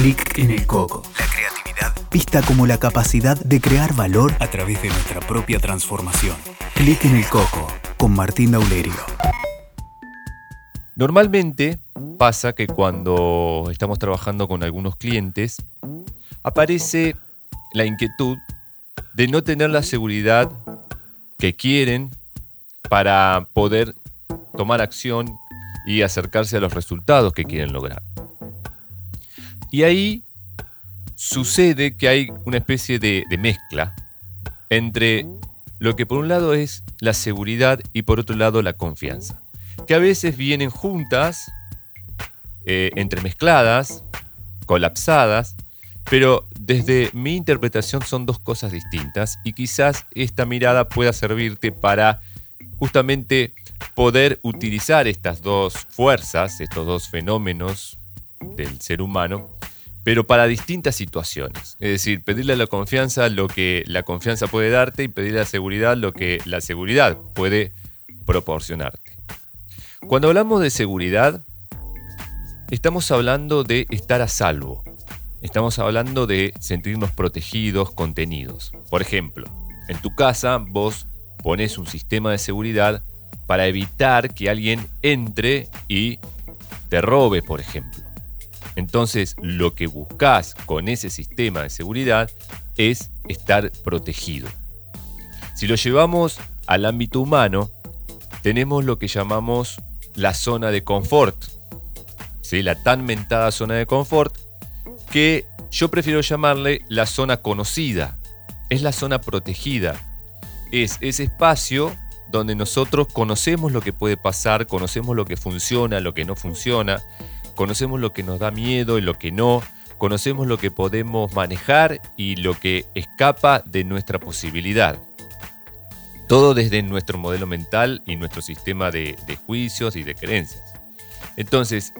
Clic en el coco. La creatividad vista como la capacidad de crear valor a través de nuestra propia transformación. Clic en el coco con Martín Daulerio. Normalmente pasa que cuando estamos trabajando con algunos clientes, aparece la inquietud de no tener la seguridad que quieren para poder tomar acción y acercarse a los resultados que quieren lograr. Y ahí sucede que hay una especie de, mezcla entre lo que por un lado es la seguridad y por otro lado la confianza, que a veces vienen juntas, eh, entremezcladas, colapsadas, pero desde mi interpretación son dos cosas distintas y quizás esta mirada pueda servirte para justamente poder utilizar estas dos fuerzas, estos dos fenómenos del ser humano, pero para distintas situaciones. Es decir, pedirle a la confianza lo que la confianza puede darte y pedirle a la seguridad lo que la seguridad puede proporcionarte. Cuando hablamos de seguridad, estamos hablando de estar a salvo. Estamos hablando de sentirnos protegidos, contenidos. Por ejemplo, en tu casa vos pones un sistema de seguridad para evitar que alguien entre y te robe, por ejemplo. Entonces, lo que buscas con ese sistema de seguridad es estar protegido. Si lo llevamos al ámbito humano, tenemos lo que llamamos la zona de confort. ¿sí? La tan mentada zona de confort que yo prefiero llamarle la zona conocida. Es la zona protegida. Es ese espacio donde nosotros conocemos lo que puede pasar, conocemos lo que funciona, lo que no funciona, conocemos lo que nos da miedo y lo que no, conocemos lo que podemos manejar y lo que escapa de nuestra posibilidad. Todo desde nuestro modelo mental y nuestro sistema de, juicios y de creencias. Entonces,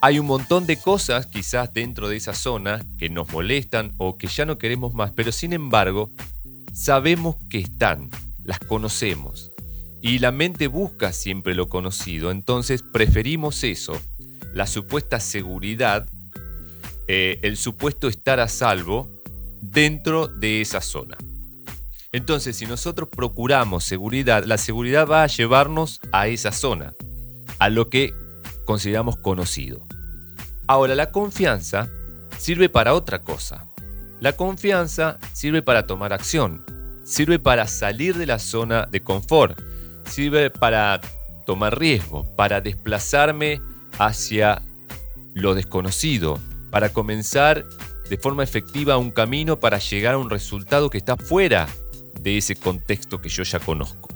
hay un montón de cosas quizás dentro de esa zona que nos molestan o que ya no queremos más, pero sin embargo sabemos que están, las conocemos. Y la mente busca siempre lo conocido, entonces preferimos eso, la supuesta seguridad, eh, el supuesto estar a salvo dentro de esa zona. Entonces, si nosotros procuramos seguridad, la seguridad va a llevarnos a esa zona, a lo que consideramos conocido. Ahora, la confianza sirve para otra cosa. La confianza sirve para tomar acción, sirve para salir de la zona de confort, sirve para tomar riesgo, para desplazarme hacia lo desconocido, para comenzar de forma efectiva un camino para llegar a un resultado que está fuera de ese contexto que yo ya conozco.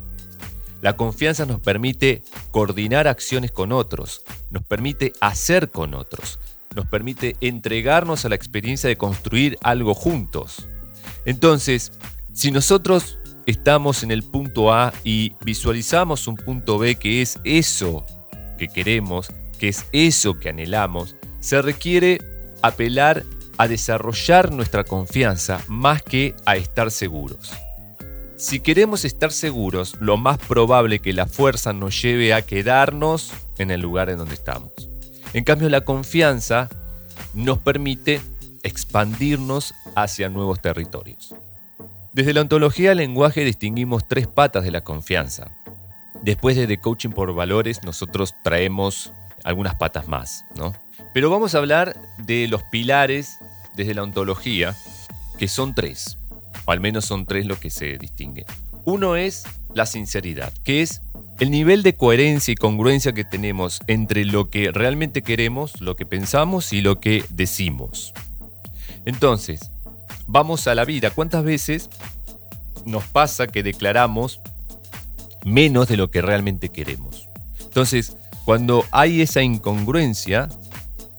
La confianza nos permite coordinar acciones con otros, nos permite hacer con otros, nos permite entregarnos a la experiencia de construir algo juntos. Entonces, si nosotros estamos en el punto A y visualizamos un punto B que es eso que queremos, que es eso que anhelamos, se requiere apelar a desarrollar nuestra confianza más que a estar seguros. Si queremos estar seguros, lo más probable que la fuerza nos lleve a quedarnos en el lugar en donde estamos. En cambio, la confianza nos permite expandirnos hacia nuevos territorios. Desde la ontología del lenguaje distinguimos tres patas de la confianza. Después de The Coaching por Valores, nosotros traemos algunas patas más, ¿no? Pero vamos a hablar de los pilares desde la ontología, que son tres o al menos son tres lo que se distinguen. Uno es la sinceridad, que es el nivel de coherencia y congruencia que tenemos entre lo que realmente queremos, lo que pensamos y lo que decimos. Entonces, vamos a la vida. ¿Cuántas veces nos pasa que declaramos menos de lo que realmente queremos? Entonces, cuando hay esa incongruencia,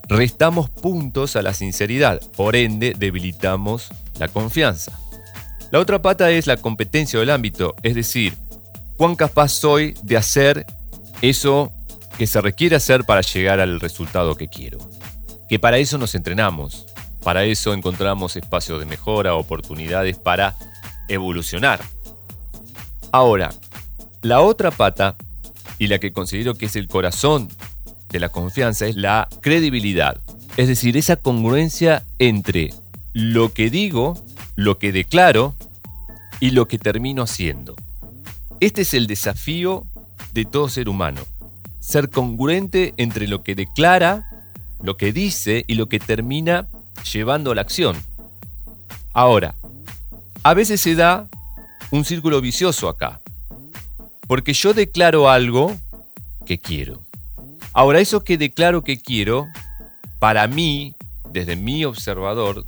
restamos puntos a la sinceridad, por ende debilitamos la confianza. La otra pata es la competencia del ámbito, es decir, cuán capaz soy de hacer eso que se requiere hacer para llegar al resultado que quiero. Que para eso nos entrenamos, para eso encontramos espacios de mejora, oportunidades para evolucionar. Ahora, la otra pata, y la que considero que es el corazón de la confianza, es la credibilidad. Es decir, esa congruencia entre lo que digo, lo que declaro y lo que termino haciendo. Este es el desafío de todo ser humano. Ser congruente entre lo que declara, lo que dice y lo que termina llevando a la acción. Ahora, a veces se da un círculo vicioso acá. Porque yo declaro algo que quiero. Ahora, eso que declaro que quiero, para mí, desde mi observador,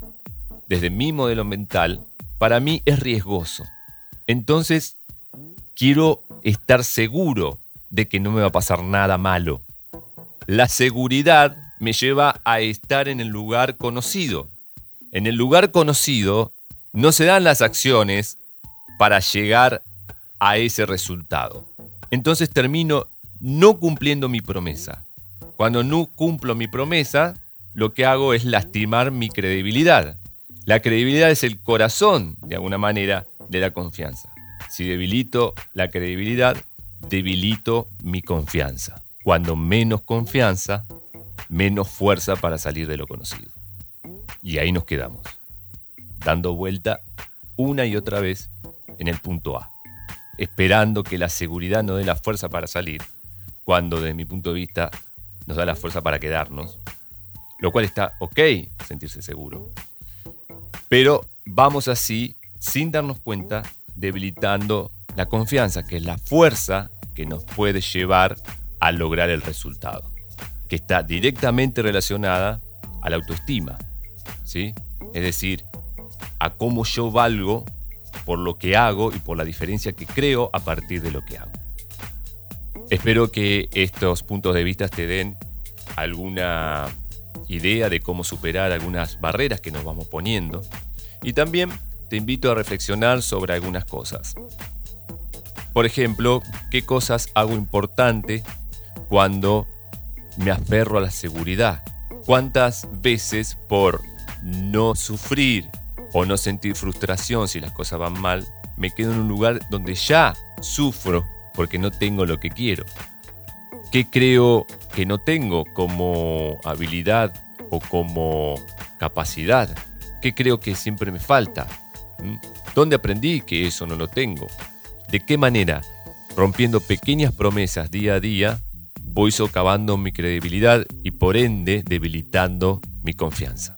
desde mi modelo mental, para mí es riesgoso. Entonces, quiero estar seguro de que no me va a pasar nada malo. La seguridad me lleva a estar en el lugar conocido. En el lugar conocido no se dan las acciones para llegar a ese resultado. Entonces termino no cumpliendo mi promesa. Cuando no cumplo mi promesa, lo que hago es lastimar mi credibilidad. La credibilidad es el corazón, de alguna manera, de la confianza. Si debilito la credibilidad, debilito mi confianza. Cuando menos confianza, menos fuerza para salir de lo conocido. Y ahí nos quedamos, dando vuelta una y otra vez en el punto A, esperando que la seguridad nos dé la fuerza para salir, cuando desde mi punto de vista nos da la fuerza para quedarnos, lo cual está ok sentirse seguro. Pero vamos así, sin darnos cuenta, debilitando la confianza, que es la fuerza que nos puede llevar a lograr el resultado, que está directamente relacionada a la autoestima, ¿sí? Es decir, a cómo yo valgo por lo que hago y por la diferencia que creo a partir de lo que hago. Espero que estos puntos de vista te den alguna idea de cómo superar algunas barreras que nos vamos poniendo y también te invito a reflexionar sobre algunas cosas. Por ejemplo, qué cosas hago importante cuando me aferro a la seguridad. ¿Cuántas veces por no sufrir o no sentir frustración si las cosas van mal, me quedo en un lugar donde ya sufro porque no tengo lo que quiero. ¿Qué creo que no tengo como habilidad o como capacidad? ¿Qué creo que siempre me falta? ¿Mm? ¿Dónde aprendí que eso no lo tengo? ¿De qué manera? Rompiendo pequeñas promesas día a día, voy socavando mi credibilidad y por ende debilitando mi confianza.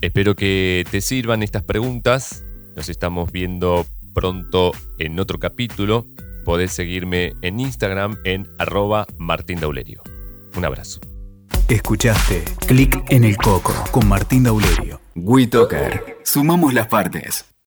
Espero que te sirvan estas preguntas. Nos estamos viendo pronto en otro capítulo. Podés seguirme en Instagram en arroba Martín Daulerio. Un abrazo. Escuchaste Clic en el Coco con Martín Daulerio. WeToker. Sumamos las partes.